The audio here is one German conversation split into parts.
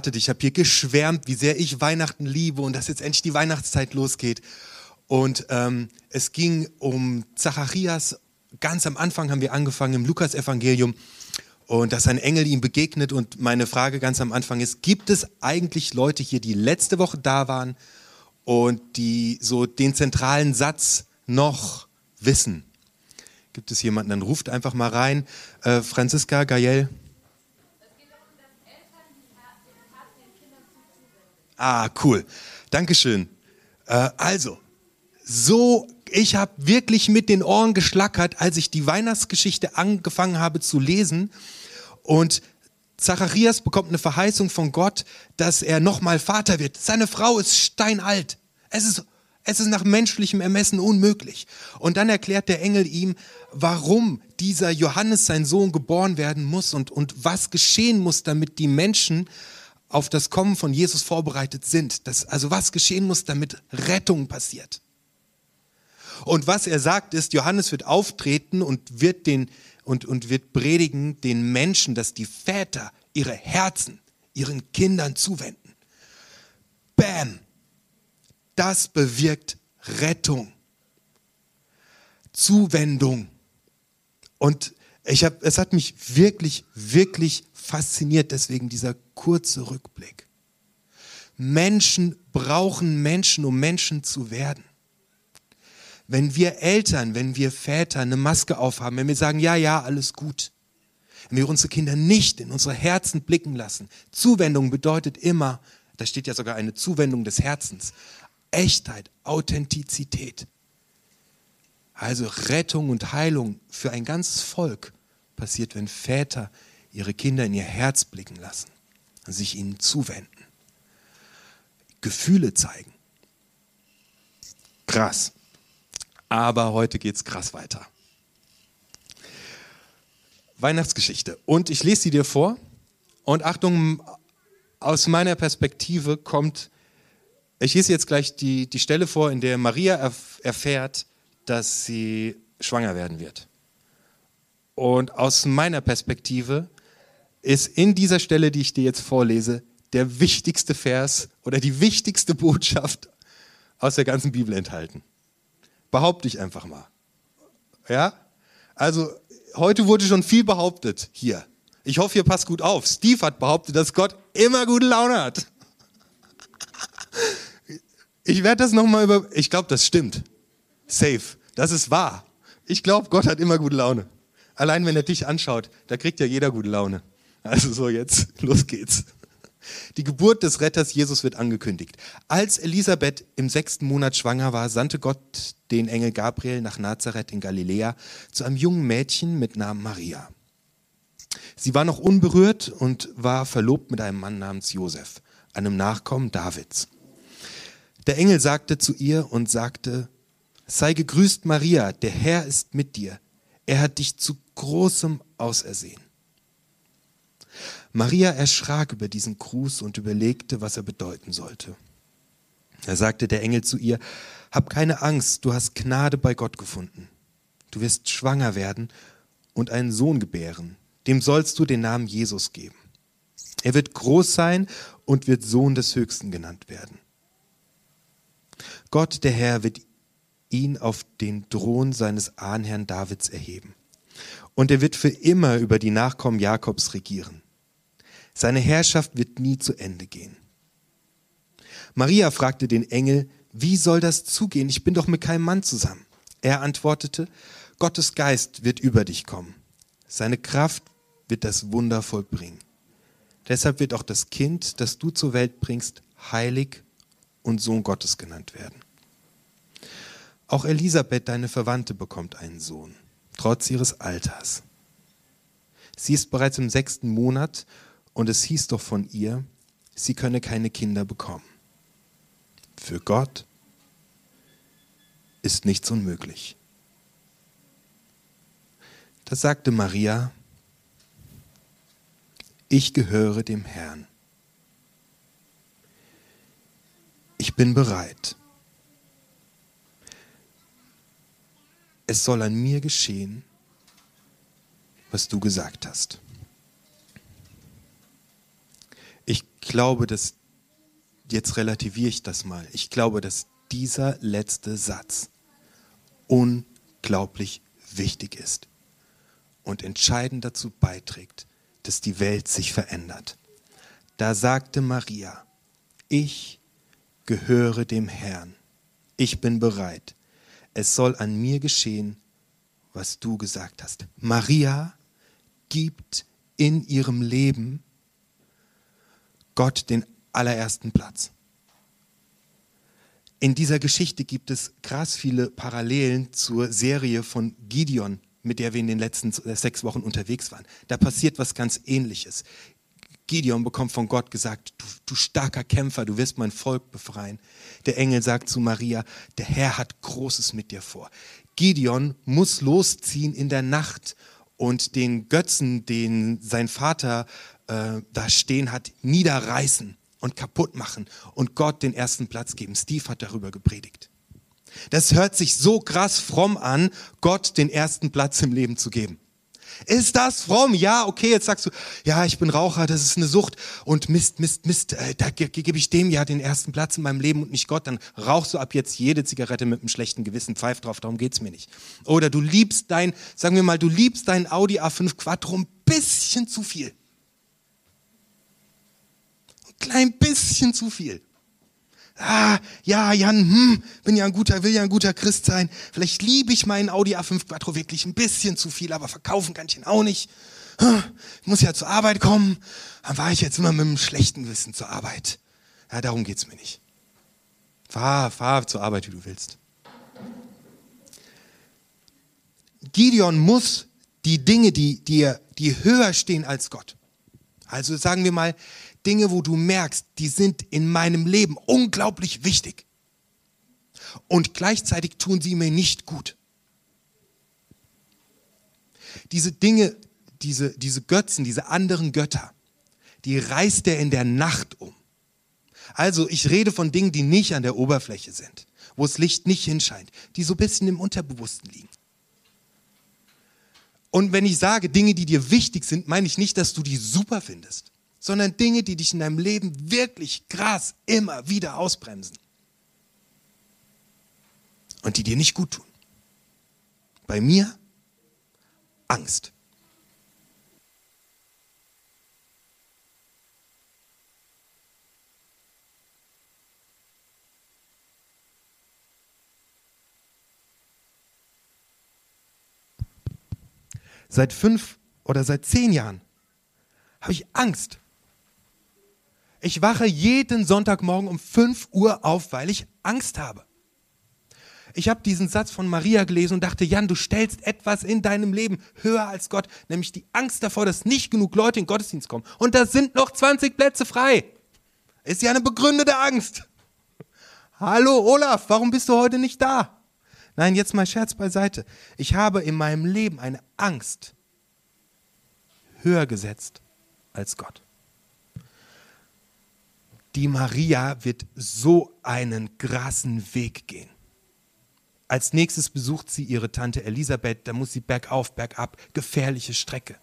gewartet, ich habe hier geschwärmt, wie sehr ich Weihnachten liebe und dass jetzt endlich die Weihnachtszeit losgeht. Und ähm, es ging um Zacharias. Ganz am Anfang haben wir angefangen im Lukas-Evangelium und dass ein Engel ihm begegnet. Und meine Frage ganz am Anfang ist, gibt es eigentlich Leute hier, die letzte Woche da waren und die so den zentralen Satz noch wissen? Gibt es jemanden? Dann ruft einfach mal rein. Äh, Franziska, Gael. Ah, cool. Dankeschön. Äh, also, so, ich habe wirklich mit den Ohren geschlackert, als ich die Weihnachtsgeschichte angefangen habe zu lesen. Und Zacharias bekommt eine Verheißung von Gott, dass er nochmal Vater wird. Seine Frau ist steinalt. Es ist, es ist nach menschlichem Ermessen unmöglich. Und dann erklärt der Engel ihm, warum dieser Johannes, sein Sohn, geboren werden muss und, und was geschehen muss, damit die Menschen auf das Kommen von Jesus vorbereitet sind. Das, also was geschehen muss, damit Rettung passiert. Und was er sagt ist, Johannes wird auftreten und wird den, und, und wird predigen den Menschen, dass die Väter ihre Herzen ihren Kindern zuwenden. Bam! Das bewirkt Rettung. Zuwendung. Und ich hab, es hat mich wirklich, wirklich fasziniert, deswegen dieser kurze Rückblick. Menschen brauchen Menschen, um Menschen zu werden. Wenn wir Eltern, wenn wir Väter eine Maske aufhaben, wenn wir sagen, ja, ja, alles gut, wenn wir unsere Kinder nicht in unsere Herzen blicken lassen, Zuwendung bedeutet immer, da steht ja sogar eine Zuwendung des Herzens, Echtheit, Authentizität. Also Rettung und Heilung für ein ganzes Volk passiert, wenn Väter ihre Kinder in ihr Herz blicken lassen, sich ihnen zuwenden, Gefühle zeigen. Krass. Aber heute geht es krass weiter. Weihnachtsgeschichte. Und ich lese sie dir vor. Und Achtung, aus meiner Perspektive kommt, ich lese jetzt gleich die, die Stelle vor, in der Maria erfährt, dass sie schwanger werden wird. Und aus meiner Perspektive ist in dieser Stelle, die ich dir jetzt vorlese, der wichtigste Vers oder die wichtigste Botschaft aus der ganzen Bibel enthalten. Behaupte ich einfach mal. Ja? Also, heute wurde schon viel behauptet hier. Ich hoffe, ihr passt gut auf. Steve hat behauptet, dass Gott immer gute Laune hat. Ich werde das nochmal über. Ich glaube, das stimmt. Safe. Das ist wahr. Ich glaube, Gott hat immer gute Laune. Allein wenn er dich anschaut, da kriegt ja jeder gute Laune. Also so jetzt, los geht's. Die Geburt des Retters Jesus wird angekündigt. Als Elisabeth im sechsten Monat schwanger war, sandte Gott den Engel Gabriel nach Nazareth in Galiläa zu einem jungen Mädchen mit Namen Maria. Sie war noch unberührt und war verlobt mit einem Mann namens Josef, einem Nachkommen Davids. Der Engel sagte zu ihr und sagte, sei gegrüßt Maria, der Herr ist mit dir. Er hat dich zu großem ausersehen. Maria erschrak über diesen Gruß und überlegte, was er bedeuten sollte. Da sagte der Engel zu ihr, Hab keine Angst, du hast Gnade bei Gott gefunden. Du wirst schwanger werden und einen Sohn gebären. Dem sollst du den Namen Jesus geben. Er wird groß sein und wird Sohn des Höchsten genannt werden. Gott, der Herr, wird ihn auf den Thron seines Ahnherrn Davids erheben. Und er wird für immer über die Nachkommen Jakobs regieren. Seine Herrschaft wird nie zu Ende gehen. Maria fragte den Engel, wie soll das zugehen? Ich bin doch mit keinem Mann zusammen. Er antwortete, Gottes Geist wird über dich kommen. Seine Kraft wird das Wunder vollbringen. Deshalb wird auch das Kind, das du zur Welt bringst, heilig und Sohn Gottes genannt werden. Auch Elisabeth, deine Verwandte, bekommt einen Sohn, trotz ihres Alters. Sie ist bereits im sechsten Monat und es hieß doch von ihr, sie könne keine Kinder bekommen. Für Gott ist nichts unmöglich. Da sagte Maria, ich gehöre dem Herrn. Ich bin bereit. Es soll an mir geschehen, was du gesagt hast. Ich glaube, dass, jetzt relativiere ich das mal, ich glaube, dass dieser letzte Satz unglaublich wichtig ist und entscheidend dazu beiträgt, dass die Welt sich verändert. Da sagte Maria, ich gehöre dem Herrn, ich bin bereit, es soll an mir geschehen, was du gesagt hast. Maria gibt in ihrem Leben Gott den allerersten Platz. In dieser Geschichte gibt es krass viele Parallelen zur Serie von Gideon, mit der wir in den letzten sechs Wochen unterwegs waren. Da passiert was ganz Ähnliches. Gideon bekommt von Gott gesagt, du, du, starker Kämpfer, du wirst mein Volk befreien. Der Engel sagt zu Maria, der Herr hat Großes mit dir vor. Gideon muss losziehen in der Nacht und den Götzen, den sein Vater äh, da stehen hat, niederreißen und kaputt machen und Gott den ersten Platz geben. Steve hat darüber gepredigt. Das hört sich so krass fromm an, Gott den ersten Platz im Leben zu geben. Ist das fromm? Ja, okay, jetzt sagst du, ja, ich bin Raucher, das ist eine Sucht und Mist, Mist, Mist, äh, da ge gebe ich dem ja den ersten Platz in meinem Leben und nicht Gott, dann rauchst du ab jetzt jede Zigarette mit einem schlechten Gewissen, pfeif drauf, darum geht's mir nicht. Oder du liebst dein, sagen wir mal, du liebst dein Audi A5 Quattro ein bisschen zu viel. Ein klein bisschen zu viel ah, ja, Jan, hm, bin ja ein guter, will ja ein guter Christ sein. Vielleicht liebe ich meinen Audi A5 Quattro wirklich ein bisschen zu viel, aber verkaufen kann ich ihn auch nicht. Ich muss ja zur Arbeit kommen. Dann war ich jetzt immer mit einem schlechten Gewissen zur Arbeit. Ja, darum geht's mir nicht. Fahr, fahr zur Arbeit, wie du willst. Gideon muss die Dinge, die, die, die höher stehen als Gott. Also sagen wir mal, Dinge, wo du merkst, die sind in meinem Leben unglaublich wichtig. Und gleichzeitig tun sie mir nicht gut. Diese Dinge, diese, diese Götzen, diese anderen Götter, die reißt er in der Nacht um. Also ich rede von Dingen, die nicht an der Oberfläche sind, wo das Licht nicht hinscheint, die so ein bisschen im Unterbewussten liegen. Und wenn ich sage Dinge, die dir wichtig sind, meine ich nicht, dass du die super findest sondern Dinge, die dich in deinem Leben wirklich krass immer wieder ausbremsen. Und die dir nicht gut tun. Bei mir Angst. Seit fünf oder seit zehn Jahren habe ich Angst ich wache jeden Sonntagmorgen um 5 Uhr auf, weil ich Angst habe. Ich habe diesen Satz von Maria gelesen und dachte, Jan, du stellst etwas in deinem Leben höher als Gott, nämlich die Angst davor, dass nicht genug Leute in den Gottesdienst kommen. Und da sind noch 20 Plätze frei. Ist ja eine begründete Angst. Hallo Olaf, warum bist du heute nicht da? Nein, jetzt mal Scherz beiseite. Ich habe in meinem Leben eine Angst höher gesetzt als Gott die Maria wird so einen krassen Weg gehen. Als nächstes besucht sie ihre Tante Elisabeth, da muss sie bergauf, bergab, gefährliche Strecke.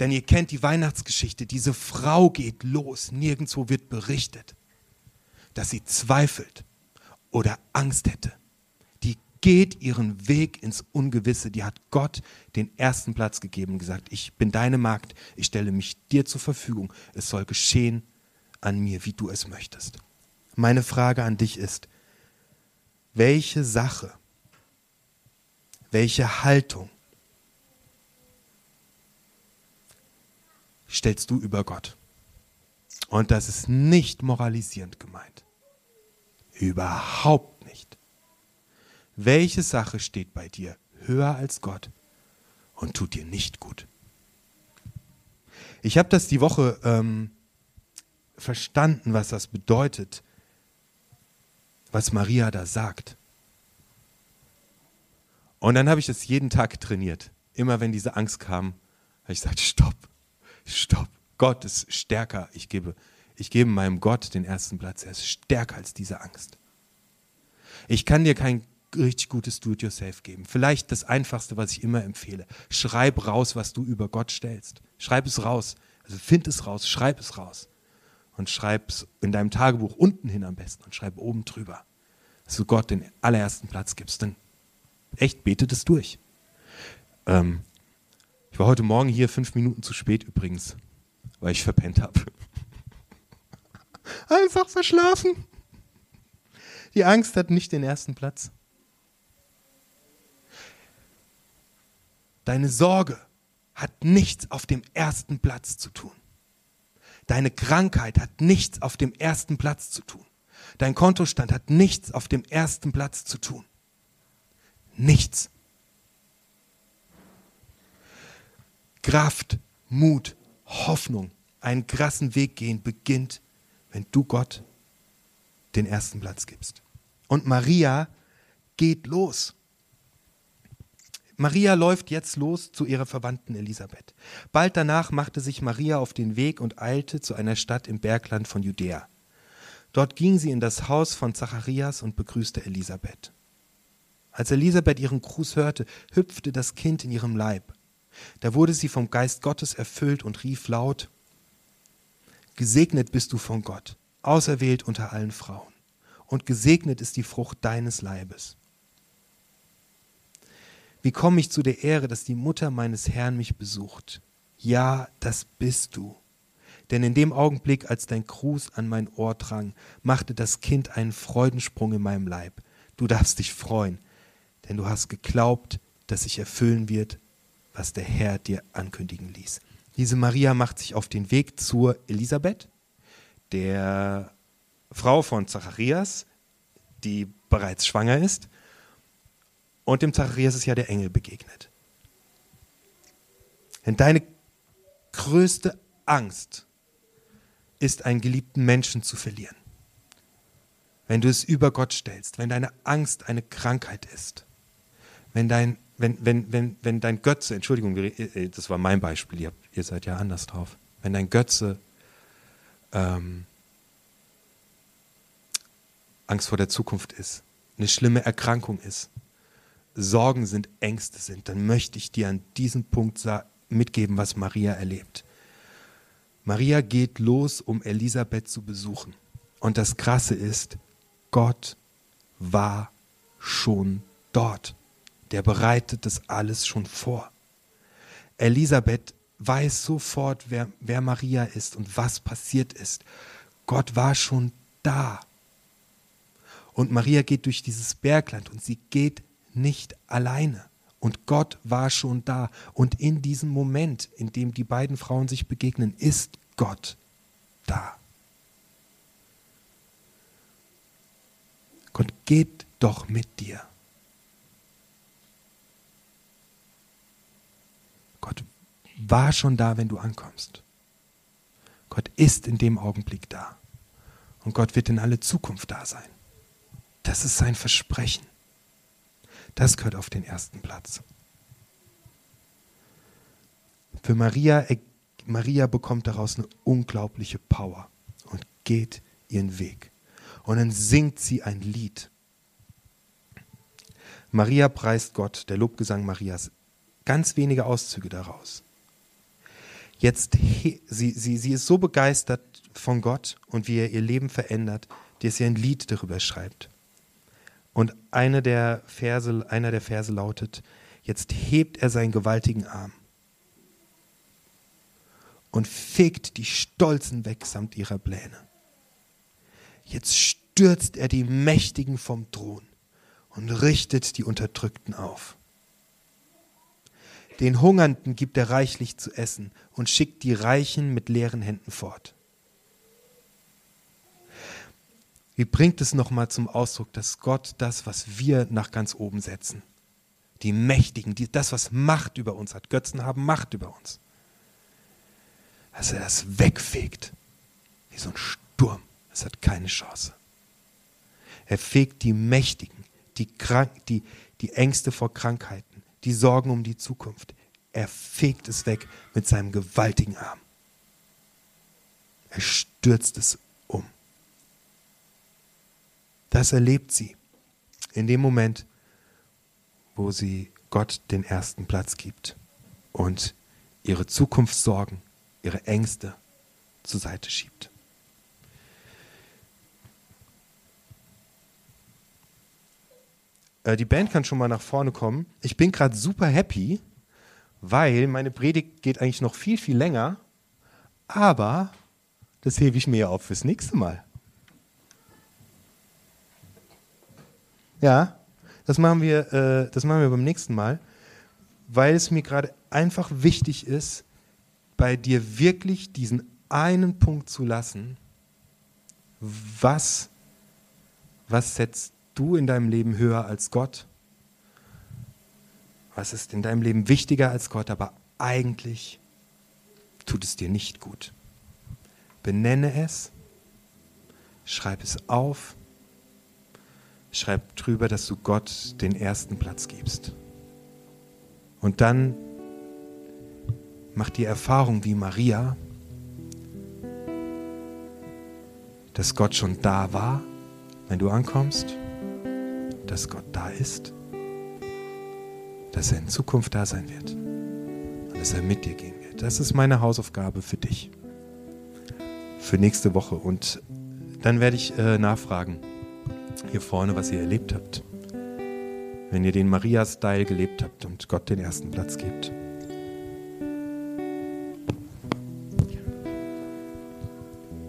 Denn ihr kennt die Weihnachtsgeschichte, diese Frau geht los, nirgendwo wird berichtet, dass sie zweifelt oder Angst hätte. Die geht ihren Weg ins Ungewisse, die hat Gott den ersten Platz gegeben und gesagt, ich bin deine Magd, ich stelle mich dir zur Verfügung, es soll geschehen, an mir, wie du es möchtest. Meine Frage an dich ist, welche Sache, welche Haltung stellst du über Gott? Und das ist nicht moralisierend gemeint. Überhaupt nicht. Welche Sache steht bei dir höher als Gott und tut dir nicht gut? Ich habe das die Woche ähm, verstanden, was das bedeutet, was Maria da sagt. Und dann habe ich das jeden Tag trainiert. Immer wenn diese Angst kam, habe ich gesagt, stopp, stopp. Gott ist stärker. Ich gebe, ich gebe meinem Gott den ersten Platz. Er ist stärker als diese Angst. Ich kann dir kein richtig gutes Do-it-yourself geben. Vielleicht das Einfachste, was ich immer empfehle. Schreib raus, was du über Gott stellst. Schreib es raus. Also find es raus, schreib es raus. Und schreib es in deinem Tagebuch unten hin am besten und schreib oben drüber, dass du Gott den allerersten Platz gibst. Dann echt betet es durch. Ähm, ich war heute Morgen hier fünf Minuten zu spät übrigens, weil ich verpennt habe. Einfach verschlafen. Die Angst hat nicht den ersten Platz. Deine Sorge hat nichts auf dem ersten Platz zu tun. Deine Krankheit hat nichts auf dem ersten Platz zu tun. Dein Kontostand hat nichts auf dem ersten Platz zu tun. Nichts. Kraft, Mut, Hoffnung, einen krassen Weg gehen beginnt, wenn du Gott den ersten Platz gibst. Und Maria geht los. Maria läuft jetzt los zu ihrer Verwandten Elisabeth. Bald danach machte sich Maria auf den Weg und eilte zu einer Stadt im Bergland von Judäa. Dort ging sie in das Haus von Zacharias und begrüßte Elisabeth. Als Elisabeth ihren Gruß hörte, hüpfte das Kind in ihrem Leib. Da wurde sie vom Geist Gottes erfüllt und rief laut, Gesegnet bist du von Gott, auserwählt unter allen Frauen, und gesegnet ist die Frucht deines Leibes. Wie komme ich zu der Ehre, dass die Mutter meines Herrn mich besucht? Ja, das bist du. Denn in dem Augenblick, als dein Gruß an mein Ohr drang, machte das Kind einen Freudensprung in meinem Leib. Du darfst dich freuen, denn du hast geglaubt, dass sich erfüllen wird, was der Herr dir ankündigen ließ. Diese Maria macht sich auf den Weg zur Elisabeth, der Frau von Zacharias, die bereits schwanger ist und dem Zacharias ist ja der Engel begegnet. Denn deine größte Angst ist, einen geliebten Menschen zu verlieren. Wenn du es über Gott stellst, wenn deine Angst eine Krankheit ist, wenn dein, wenn, wenn, wenn, wenn dein Götze, Entschuldigung, äh, das war mein Beispiel, ihr, ihr seid ja anders drauf, wenn dein Götze ähm, Angst vor der Zukunft ist, eine schlimme Erkrankung ist, Sorgen sind, Ängste sind, dann möchte ich dir an diesem Punkt mitgeben, was Maria erlebt. Maria geht los, um Elisabeth zu besuchen. Und das Krasse ist, Gott war schon dort. Der bereitet das alles schon vor. Elisabeth weiß sofort, wer, wer Maria ist und was passiert ist. Gott war schon da. Und Maria geht durch dieses Bergland und sie geht nicht alleine. Und Gott war schon da. Und in diesem Moment, in dem die beiden Frauen sich begegnen, ist Gott da. Gott geht doch mit dir. Gott war schon da, wenn du ankommst. Gott ist in dem Augenblick da. Und Gott wird in alle Zukunft da sein. Das ist sein Versprechen. Das gehört auf den ersten Platz. Für Maria, Maria bekommt daraus eine unglaubliche Power und geht ihren Weg. Und dann singt sie ein Lied. Maria preist Gott, der Lobgesang Marias. Ganz wenige Auszüge daraus. Jetzt, sie, sie, sie ist so begeistert von Gott und wie er ihr Leben verändert, dass sie ein Lied darüber schreibt. Und eine der Verse, einer der Verse lautet, jetzt hebt er seinen gewaltigen Arm und fegt die Stolzen weg samt ihrer Pläne. Jetzt stürzt er die Mächtigen vom Thron und richtet die Unterdrückten auf. Den Hungernden gibt er reichlich zu essen und schickt die Reichen mit leeren Händen fort. Wie bringt es nochmal zum Ausdruck, dass Gott das, was wir nach ganz oben setzen, die Mächtigen, die, das, was Macht über uns hat, Götzen haben Macht über uns, dass er das wegfegt, wie so ein Sturm. Es hat keine Chance. Er fegt die Mächtigen, die, Krank die, die Ängste vor Krankheiten, die Sorgen um die Zukunft. Er fegt es weg mit seinem gewaltigen Arm. Er stürzt es das erlebt sie in dem Moment, wo sie Gott den ersten Platz gibt und ihre Zukunftssorgen, ihre Ängste zur Seite schiebt. Äh, die Band kann schon mal nach vorne kommen. Ich bin gerade super happy, weil meine Predigt geht eigentlich noch viel, viel länger. Aber das hebe ich mir ja auf fürs nächste Mal. Ja, das machen wir, äh, das machen wir beim nächsten Mal, weil es mir gerade einfach wichtig ist, bei dir wirklich diesen einen Punkt zu lassen. Was, was setzt du in deinem Leben höher als Gott? Was ist in deinem Leben wichtiger als Gott, aber eigentlich tut es dir nicht gut? Benenne es, schreib es auf, schreib drüber, dass du Gott den ersten Platz gibst. Und dann mach die Erfahrung wie Maria, dass Gott schon da war, wenn du ankommst, dass Gott da ist, dass er in Zukunft da sein wird und dass er mit dir gehen wird. Das ist meine Hausaufgabe für dich, für nächste Woche. Und dann werde ich äh, nachfragen, hier vorne, was ihr erlebt habt, wenn ihr den Maria-Style gelebt habt und Gott den ersten Platz gebt.